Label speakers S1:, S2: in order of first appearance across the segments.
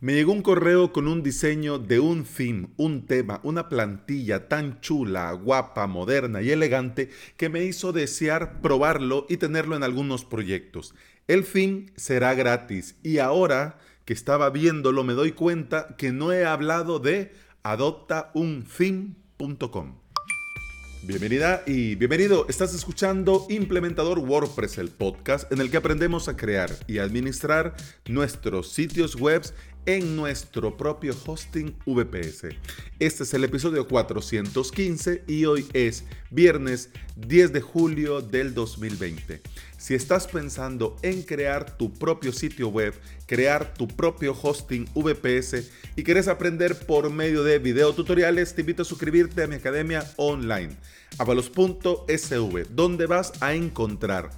S1: Me llegó un correo con un diseño de un theme, un tema, una plantilla tan chula, guapa, moderna y elegante que me hizo desear probarlo y tenerlo en algunos proyectos. El theme será gratis y ahora que estaba viéndolo me doy cuenta que no he hablado de adoptauntheme.com. Bienvenida y bienvenido. Estás escuchando Implementador WordPress, el podcast en el que aprendemos a crear y administrar nuestros sitios web en nuestro propio hosting VPS. Este es el episodio 415 y hoy es viernes 10 de julio del 2020. Si estás pensando en crear tu propio sitio web, crear tu propio hosting VPS y quieres aprender por medio de videotutoriales, te invito a suscribirte a mi academia online, avalos.sv, donde vas a encontrar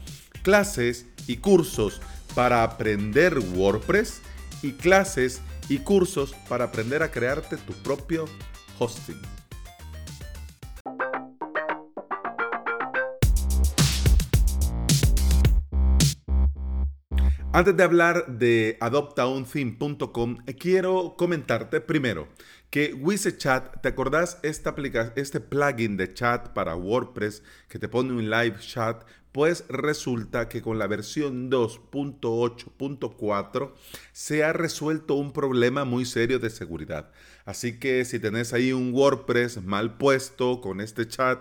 S1: clases y cursos para aprender WordPress y clases y cursos para aprender a crearte tu propio hosting. Antes de hablar de adoptauntheme.com, quiero comentarte primero que WizardChat, ¿te acordás esta este plugin de chat para WordPress que te pone un live chat? Pues resulta que con la versión 2.8.4 se ha resuelto un problema muy serio de seguridad. Así que si tenés ahí un WordPress mal puesto con este chat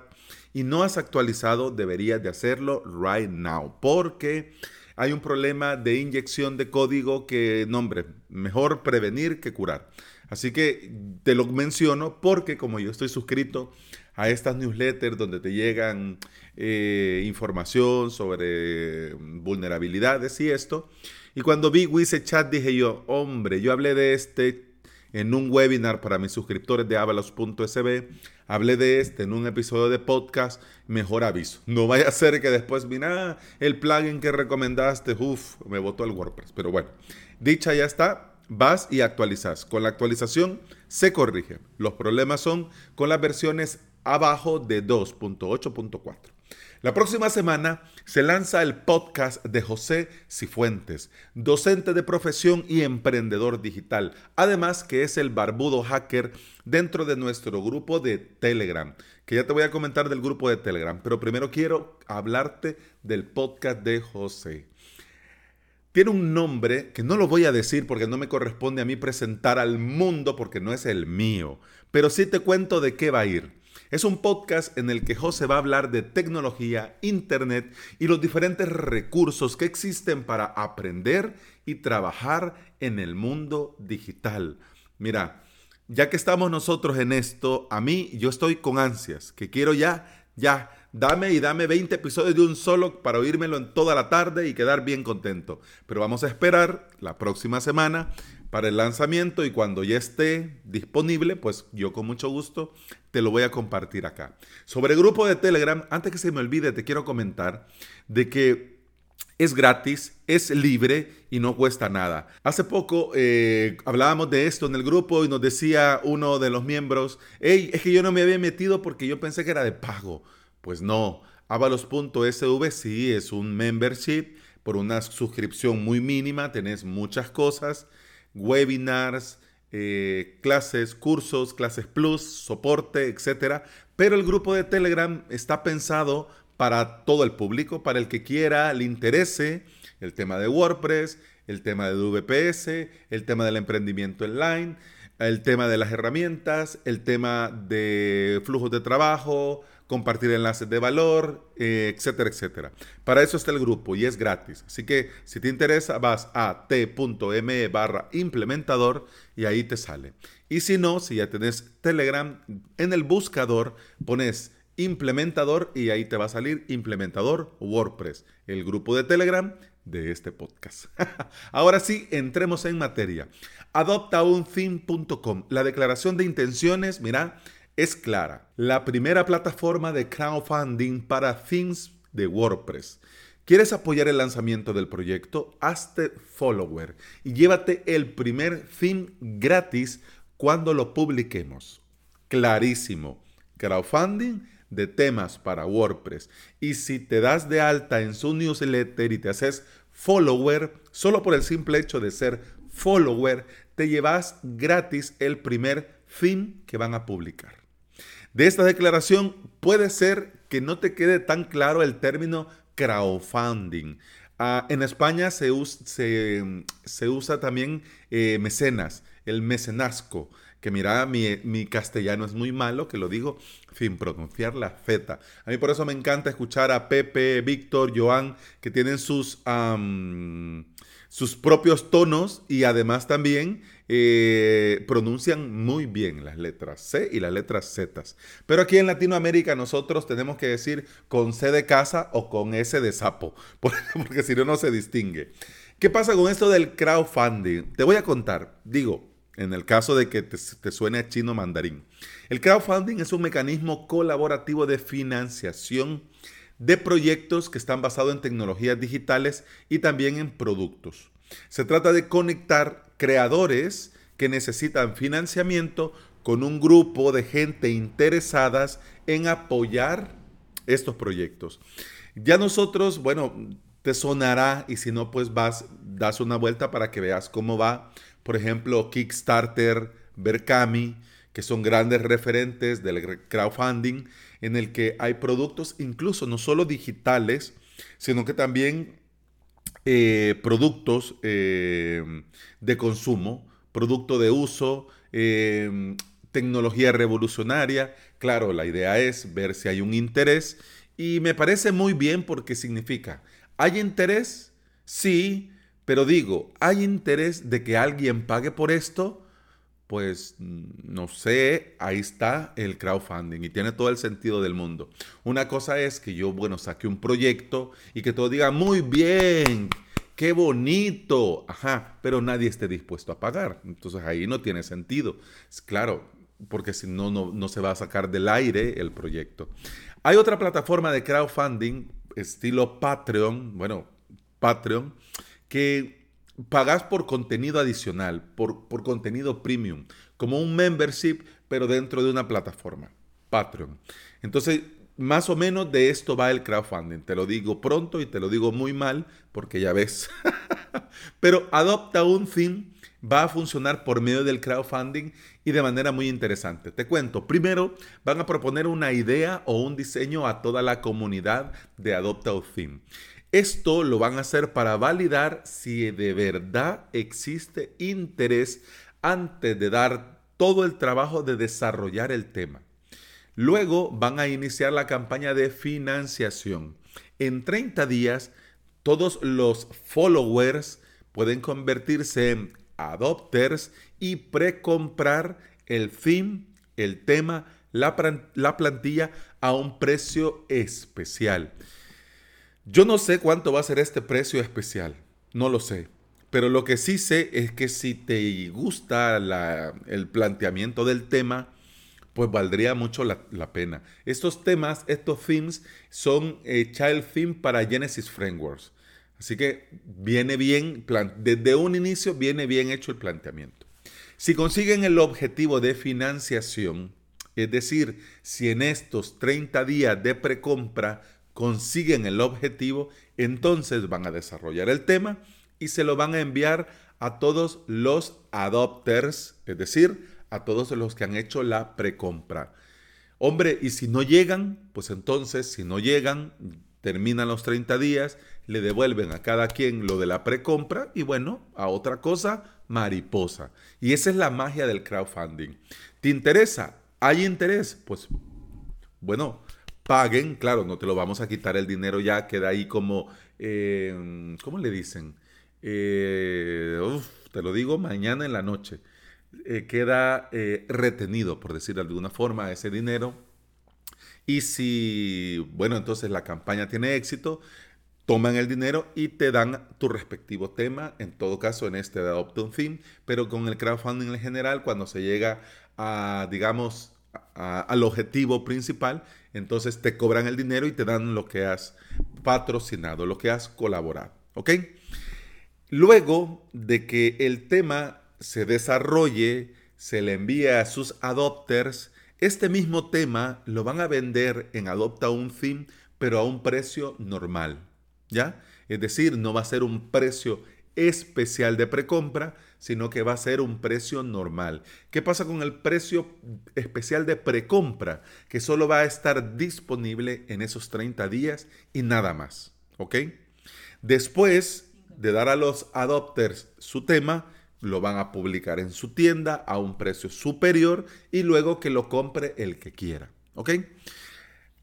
S1: y no has actualizado, deberías de hacerlo right now. Porque hay un problema de inyección de código que, nombre, mejor prevenir que curar. Así que te lo menciono porque como yo estoy suscrito a estas newsletters donde te llegan eh, información sobre vulnerabilidades y esto, y cuando vi Wise Chat dije yo, hombre, yo hablé de este en un webinar para mis suscriptores de avalos.sb. Hablé de este en un episodio de podcast. Mejor aviso. No vaya a ser que después, mira, el plugin que recomendaste, uff, me botó el WordPress. Pero bueno, dicha ya está, vas y actualizas. Con la actualización se corrige. Los problemas son con las versiones abajo de 2.8.4. La próxima semana se lanza el podcast de José Cifuentes, docente de profesión y emprendedor digital, además que es el barbudo hacker dentro de nuestro grupo de Telegram, que ya te voy a comentar del grupo de Telegram, pero primero quiero hablarte del podcast de José. Tiene un nombre que no lo voy a decir porque no me corresponde a mí presentar al mundo porque no es el mío, pero sí te cuento de qué va a ir. Es un podcast en el que José va a hablar de tecnología, internet y los diferentes recursos que existen para aprender y trabajar en el mundo digital. Mira, ya que estamos nosotros en esto, a mí yo estoy con ansias, que quiero ya, ya, dame y dame 20 episodios de un solo para oírmelo en toda la tarde y quedar bien contento. Pero vamos a esperar la próxima semana para el lanzamiento y cuando ya esté disponible, pues yo con mucho gusto te lo voy a compartir acá. Sobre el grupo de Telegram, antes que se me olvide, te quiero comentar de que es gratis, es libre y no cuesta nada. Hace poco eh, hablábamos de esto en el grupo y nos decía uno de los miembros, hey, es que yo no me había metido porque yo pensé que era de pago. Pues no, avalos.sv sí es un membership por una suscripción muy mínima, tenés muchas cosas webinars, eh, clases, cursos, clases plus, soporte, etc. Pero el grupo de Telegram está pensado para todo el público, para el que quiera, le interese el tema de WordPress, el tema de VPS, el tema del emprendimiento online, el tema de las herramientas, el tema de flujos de trabajo, compartir enlaces de valor, eh, etcétera, etcétera. Para eso está el grupo y es gratis. Así que si te interesa, vas a t.me barra implementador y ahí te sale. Y si no, si ya tenés Telegram, en el buscador pones implementador y ahí te va a salir implementador WordPress, el grupo de Telegram de este podcast. Ahora sí, entremos en materia. Adoptauntheme.com. La declaración de intenciones, mira, es clara. La primera plataforma de crowdfunding para themes de WordPress. ¿Quieres apoyar el lanzamiento del proyecto? Hazte follower y llévate el primer theme gratis cuando lo publiquemos. Clarísimo. Crowdfunding de temas para WordPress. Y si te das de alta en su newsletter y te haces follower, solo por el simple hecho de ser follower, te llevas gratis el primer fin que van a publicar. De esta declaración puede ser que no te quede tan claro el término crowdfunding. Ah, en España se, usa también eh, mecenas, el mecenazgo, que mira, mi, castellano es muy malo, que lo digo sin pronunciar la feta. A mí por eso me encanta escuchar a Pepe, Víctor, Joan, que tienen sus, sus propios tonos y además también eh, pronuncian muy bien las letras C y las letras Z. Pero aquí en Latinoamérica nosotros tenemos que decir con C de casa o con S de sapo, porque si no, no se distingue. ¿Qué pasa con esto del crowdfunding? Te voy a contar, digo, en el caso de que te, te suene a chino mandarín. El crowdfunding es un mecanismo colaborativo de financiación de proyectos que están basados en tecnologías digitales y también en productos. Se trata de conectar creadores que necesitan financiamiento con un grupo de gente interesadas en apoyar estos proyectos. Ya nosotros, bueno, te sonará y si no, pues vas, das una vuelta para que veas cómo va. Por ejemplo, Kickstarter, Berkami, que son grandes referentes del crowdfunding, en el que hay productos incluso no solo digitales, sino que también eh, productos eh, de consumo, producto de uso, eh, tecnología revolucionaria. Claro, la idea es ver si hay un interés y me parece muy bien porque significa, ¿hay interés? Sí, pero digo, ¿hay interés de que alguien pague por esto? Pues no sé, ahí está el crowdfunding y tiene todo el sentido del mundo. Una cosa es que yo, bueno, saque un proyecto y que todo diga, muy bien, qué bonito, ajá, pero nadie esté dispuesto a pagar. Entonces ahí no tiene sentido. Claro, porque si no, no, se va a sacar del aire el proyecto. Hay otra plataforma de crowdfunding, estilo Patreon, bueno, Patreon, que pagas por contenido adicional, por, por contenido premium, como un membership, pero dentro de una plataforma, Patreon. Entonces, más o menos de esto va el crowdfunding. Te lo digo pronto y te lo digo muy mal, porque ya ves. pero adopta un fin va a funcionar por medio del crowdfunding y de manera muy interesante. Te cuento, primero van a proponer una idea o un diseño a toda la comunidad de Adopta un Theme. Esto lo van a hacer para validar si de verdad existe interés antes de dar todo el trabajo de desarrollar el tema. Luego van a iniciar la campaña de financiación. En 30 días, todos los followers pueden convertirse en adopters y precomprar el theme, el tema, la, la plantilla a un precio especial. Yo no sé cuánto va a ser este precio especial, no lo sé. Pero lo que sí sé es que si te gusta el planteamiento del tema, pues valdría mucho la, pena. Estos temas, estos themes, son eh, child theme para Genesis Frameworks. Así que viene bien, desde un inicio viene bien hecho el planteamiento. Si consiguen el objetivo de financiación, es decir, si en estos 30 días de precompra consiguen el objetivo, entonces van a desarrollar el tema y se lo van a enviar a todos los adopters, es decir, a todos los que han hecho la precompra. Hombre, y si no llegan, pues entonces, si no llegan, terminan los 30 días, le devuelven a cada quien lo de la precompra y bueno, a otra cosa, mariposa. Y esa es la magia del crowdfunding. ¿Te interesa? ¿Hay interés? Pues bueno, paguen, claro, no te lo vamos a quitar el dinero ya, queda ahí como, eh, ¿cómo le dicen? Eh, te lo digo mañana en la noche. Eh, queda retenido, por decir de alguna forma, ese dinero. Y si, bueno, entonces la campaña tiene éxito, toman el dinero y te dan tu respectivo tema, en todo caso en este de Adopt Theme, pero con el crowdfunding en general, cuando se llega a, digamos, al objetivo principal, entonces te cobran el dinero y te dan lo que has patrocinado, lo que has colaborado. ¿Ok? Luego de que el tema se desarrolle, se le envía a sus adopters, este mismo tema lo van a vender en Adopta un Theme, pero a un precio normal. ¿Ya? Es decir, no va a ser un precio especial de precompra, sino que va a ser un precio normal. ¿Qué pasa con el precio especial de precompra? Que solo va a estar disponible en esos 30 días y nada más. ¿Ok? Después de dar a los adopters su tema, lo van a publicar en su tienda a un precio superior y luego que lo compre el que quiera. ¿Ok?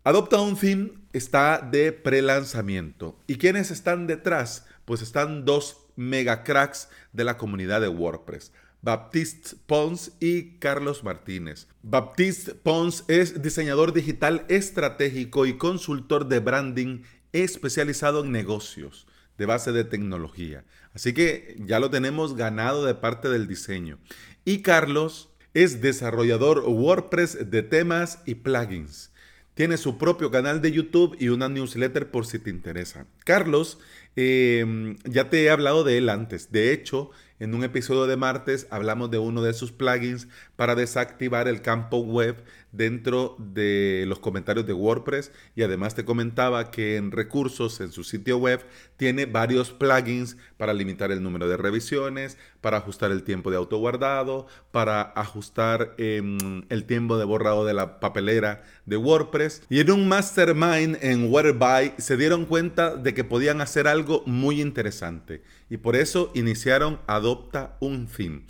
S1: Adopta un theme está de pre-lanzamiento. ¿Y quiénes están detrás? Pues están dos mega cracks de la comunidad de WordPress. Baptiste Pons y Carlos Martínez. Baptiste Pons es diseñador digital estratégico y consultor de branding especializado en negocios de base de tecnología. Así que ya lo tenemos ganado de parte del diseño. Y Carlos es desarrollador WordPress de temas y plugins. Tiene su propio canal de YouTube y una newsletter por si te interesa. Carlos, em, ya te he hablado de él antes. De hecho, en un episodio de martes hablamos de uno de sus plugins para desactivar el campo web dentro de los comentarios de WordPress y además te comentaba que en recursos en su sitio web tiene varios plugins para limitar el número de revisiones, para ajustar el tiempo de autoguardado, para ajustar em, el tiempo de borrado de la papelera de WordPress. Y en un mastermind en Whereby se dieron cuenta de que podían hacer algo muy interesante y por eso iniciaron Adopta un Theme.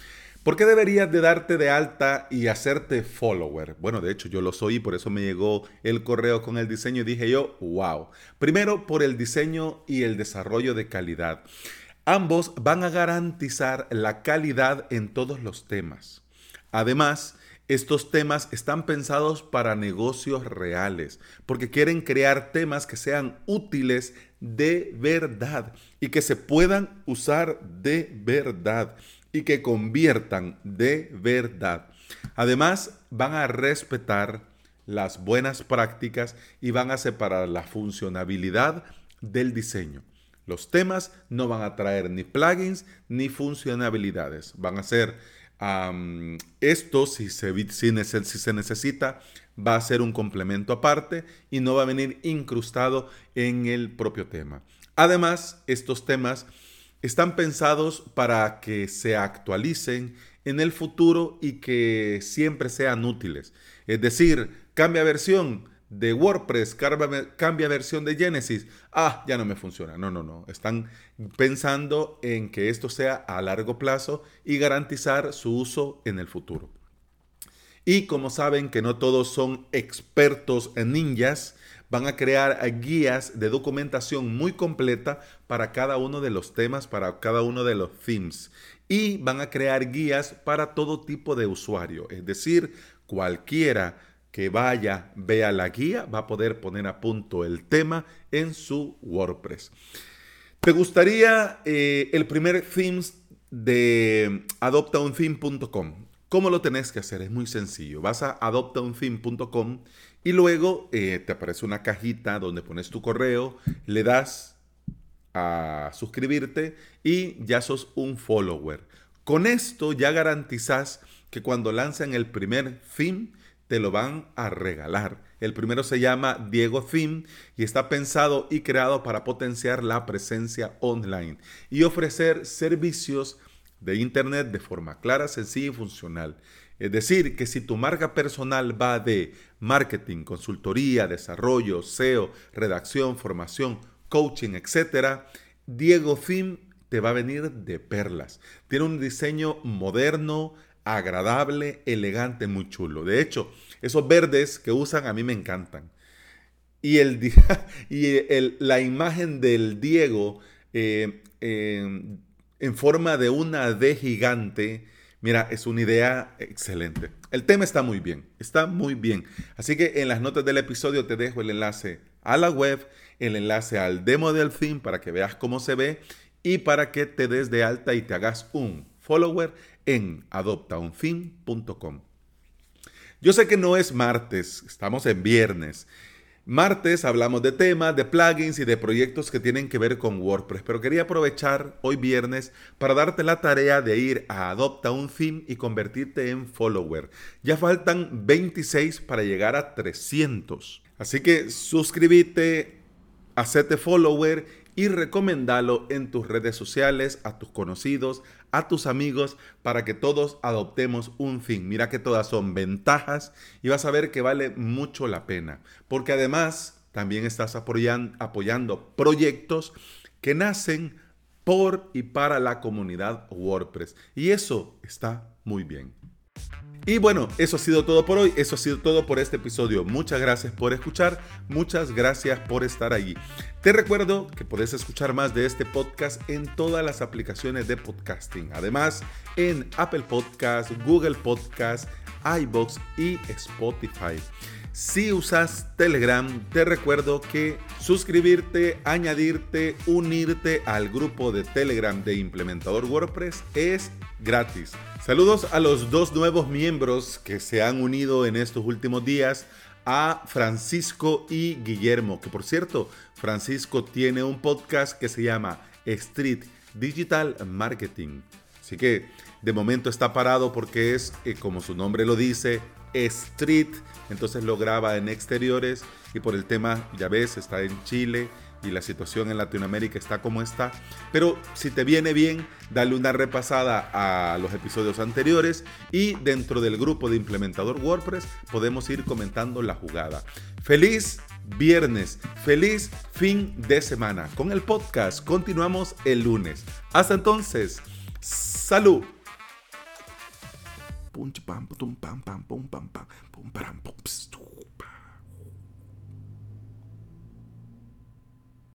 S1: ¿Por qué deberías de darte de alta y hacerte follower? Bueno, de hecho yo lo soy y por eso me llegó el correo con el diseño y dije yo, wow. Primero por el diseño y el desarrollo de calidad. Ambos van a garantizar la calidad en todos los temas. Además, estos temas están pensados para negocios reales, porque quieren crear temas que sean útiles de verdad y que se puedan usar de verdad y que conviertan de verdad. Además, van a respetar las buenas prácticas y van a separar la funcionabilidad del diseño. Los temas no van a traer ni plugins ni funcionalidades. Van a ser esto, si se, si se necesita, va a ser un complemento aparte y no va a venir incrustado en el propio tema. Además, estos temas están pensados para que se actualicen en el futuro y que siempre sean útiles. Es decir, cambia versión de WordPress, cambia, versión de Genesis. Ah, ya no me funciona. No, no, no. Están pensando en que esto sea a largo plazo y garantizar su uso en el futuro. Y como saben que no todos son expertos en ninjas, van a crear guías de documentación muy completa para cada uno de los temas, para cada uno de los themes. Y van a crear guías para todo tipo de usuario. Es decir, cualquiera que vaya, vea la guía, va a poder poner a punto el tema en su WordPress. ¿Te gustaría eh, el primer themes de adoptauntheme.com? ¿Cómo lo tenés que hacer? Es muy sencillo. Vas a adoptauntheme.com y luego eh, te aparece una cajita donde pones tu correo, le das a suscribirte y ya sos un follower. Con esto ya garantizas que cuando lancen el primer theme te lo van a regalar. El primero se llama Diego Theme y está pensado y creado para potenciar la presencia online y ofrecer servicios de Internet de forma clara, sencilla y funcional. Es decir, que si tu marca personal va de marketing, consultoría, desarrollo, SEO, redacción, formación, coaching, etc., Diego Theme te va a venir de perlas. Tiene un diseño moderno, agradable, elegante, muy chulo. De hecho, esos verdes que usan a mí me encantan. Y, el, y la imagen del Diego eh, en forma de una D gigante, mira, es una idea excelente. El tema está muy bien, está muy bien. Así que en las notas del episodio te dejo el enlace a la web, el enlace al demo del theme para que veas cómo se ve y para que te des de alta y te hagas un follower en adoptauntheme.com. Yo sé que no es martes, estamos en viernes. Martes hablamos de temas, de plugins y de proyectos que tienen que ver con WordPress, pero quería aprovechar hoy viernes para darte la tarea de ir a Adopta un Theme y convertirte en follower. Ya faltan 26 para llegar a 300. Así que suscríbete, hacete follower y recomendalo en tus redes sociales, a tus conocidos, a tus amigos, para que todos adoptemos un fin. Mira que todas son ventajas y vas a ver que vale mucho la pena, porque además también estás apoyando proyectos que nacen por y para la comunidad WordPress. Y eso está muy bien. Y bueno, eso ha sido todo por hoy, eso ha sido todo por este episodio. Muchas gracias por escuchar, muchas gracias por estar allí. Te recuerdo que puedes escuchar más de este podcast en todas las aplicaciones de podcasting. Además, en Apple Podcast, Google Podcast, iBox y Spotify. Si usas Telegram, te recuerdo que suscribirte, añadirte, unirte al grupo de Telegram de Implementador WordPress es gratis. Saludos a los dos nuevos miembros que se han unido en estos últimos días, a Francisco y Guillermo, que por cierto, Francisco tiene un podcast que se llama Street Digital Marketing. Así que de momento está parado porque es, eh, como su nombre lo dice, Street, entonces lo graba en exteriores y por el tema, ya ves, está en Chile y la situación en Latinoamérica está como está. Pero si te viene bien, dale una repasada a los episodios anteriores y dentro del grupo de implementador WordPress podemos ir comentando la jugada. Feliz viernes, feliz fin de semana. Con el podcast continuamos el lunes. Hasta entonces, salud. und bam, bum, bam, bam, bum, bam, bam, bum, bam, bam, bam, bum, bam, bum, bam, bum, bam, bam,